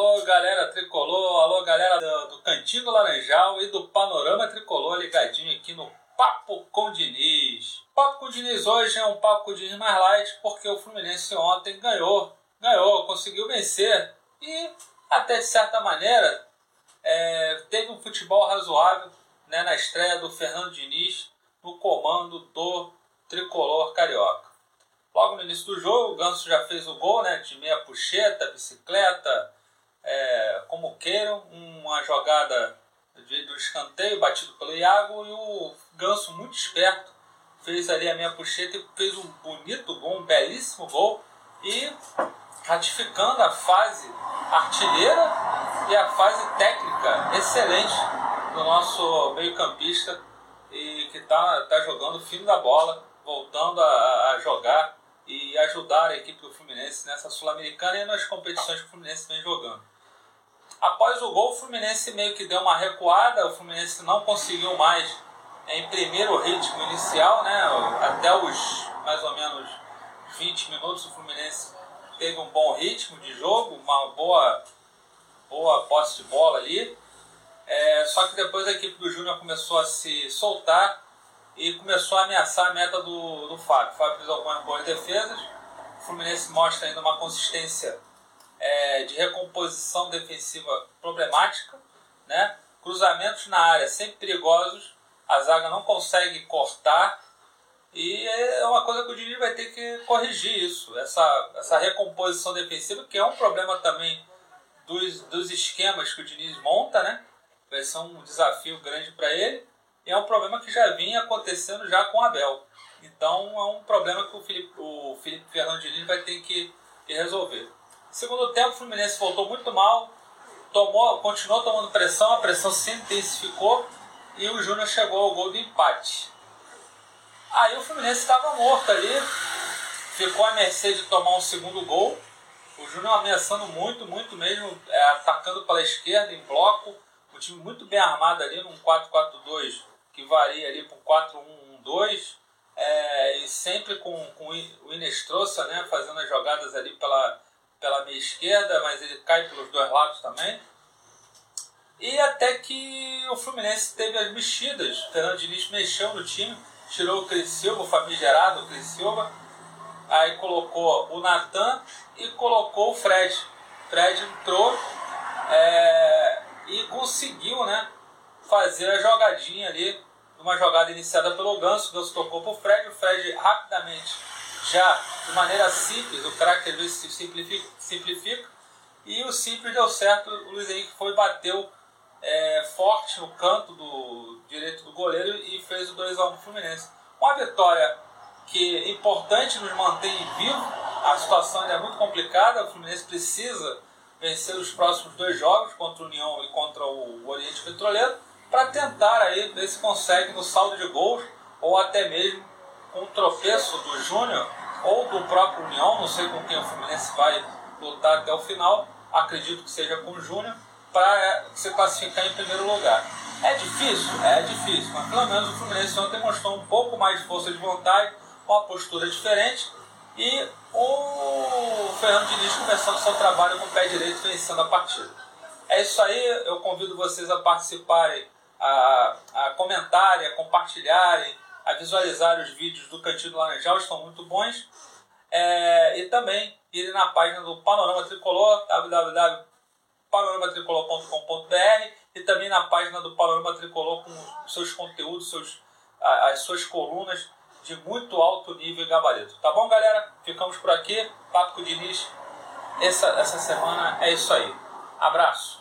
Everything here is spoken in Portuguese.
Alô, galera tricolor, alô, galera do, do Cantinho do Laranjal e do Panorama Tricolor ligadinho aqui no Papo com Diniz. Papo com Diniz hoje é um Papo com Diniz mais light porque o Fluminense ontem ganhou, ganhou, conseguiu vencer e até de certa maneira é, teve um futebol razoável né, na estreia do Fernando Diniz no comando do Tricolor Carioca. Logo no início do jogo, o Ganso já fez o gol né, de meia puxeta, bicicleta, é, como queiram, uma jogada do escanteio batido pelo Iago e o Ganso, muito esperto, fez ali a meia puxeta e fez um bonito gol, um belíssimo gol. E ratificando a fase artilheira e a fase técnica excelente do nosso meio-campista e que está tá jogando fino da bola, voltando a, a jogar e ajudar a equipe do Fluminense nessa Sul-Americana e nas competições que o Fluminense vem jogando. Após o gol, o Fluminense meio que deu uma recuada, o Fluminense não conseguiu mais imprimir o ritmo inicial, né? até os mais ou menos 20 minutos o Fluminense teve um bom ritmo de jogo, uma boa, boa posse de bola ali. É, só que depois a equipe do Júnior começou a se soltar e começou a ameaçar a meta do, do Fábio. O Fábio fez algumas boas defesas. O Fluminense mostra ainda uma consistência é, de recomposição defensiva problemática. Né? Cruzamentos na área sempre perigosos. A zaga não consegue cortar. E é uma coisa que o Diniz vai ter que corrigir isso. Essa, essa recomposição defensiva, que é um problema também dos, dos esquemas que o Diniz monta, né? Vai ser um desafio grande para ele é um problema que já vinha acontecendo já com Abel. Então é um problema que o Felipe, o Felipe Fernando Diniz vai ter que, que resolver. Segundo tempo, o Fluminense voltou muito mal, tomou, continuou tomando pressão, a pressão se intensificou e o Júnior chegou ao gol do empate. Aí o Fluminense estava morto ali, ficou à mercê de tomar um segundo gol. O Júnior ameaçando muito, muito mesmo, é, atacando pela esquerda em bloco. O time muito bem armado ali, num 4-4-2 que varia ali para 4-1-1-2, é, e sempre com, com o Inestrosa né, fazendo as jogadas ali pela, pela meia esquerda, mas ele cai pelos dois lados também. E até que o Fluminense teve as mexidas, o Fernando Diniz mexeu no time, tirou o Criciúma, o famigerado Criciúma, aí colocou o Natan e colocou o Fred. Fred entrou é, e conseguiu né, fazer a jogadinha ali uma jogada iniciada pelo Ganso, o Ganso tocou para o Fred, o Fred rapidamente, já de maneira simples, o craque vezes simplifica, simplifica, e o simples deu certo, o Luiz Henrique foi bateu é, forte no canto do direito do goleiro e fez o 2x1 do Fluminense. Uma vitória que é importante, nos mantém vivo, a situação ainda é muito complicada, o Fluminense precisa vencer os próximos dois jogos, contra o União e contra o Oriente Petroleiro, para tentar aí ver se consegue no saldo de gols ou até mesmo com o tropeço do Júnior ou do próprio União, não sei com quem o Fluminense vai lutar até o final, acredito que seja com o Júnior, para é, se classificar em primeiro lugar. É difícil? É difícil, mas pelo menos o Fluminense ontem mostrou um pouco mais de força de vontade, uma postura diferente e o Fernando Diniz começando seu trabalho com o pé direito vencendo a partida. É isso aí, eu convido vocês a participarem a, a comentarem, a compartilharem, a visualizar os vídeos do Cantinho do Laranjal, estão muito bons. É, e também irem na página do Panorama Tricolor, www.panoramatricolor.com.br e também na página do Panorama Tricolor com seus conteúdos, seus, as suas colunas de muito alto nível e gabarito. Tá bom, galera? Ficamos por aqui. Papo com o Diniz. Essa, essa semana é isso aí. Abraço.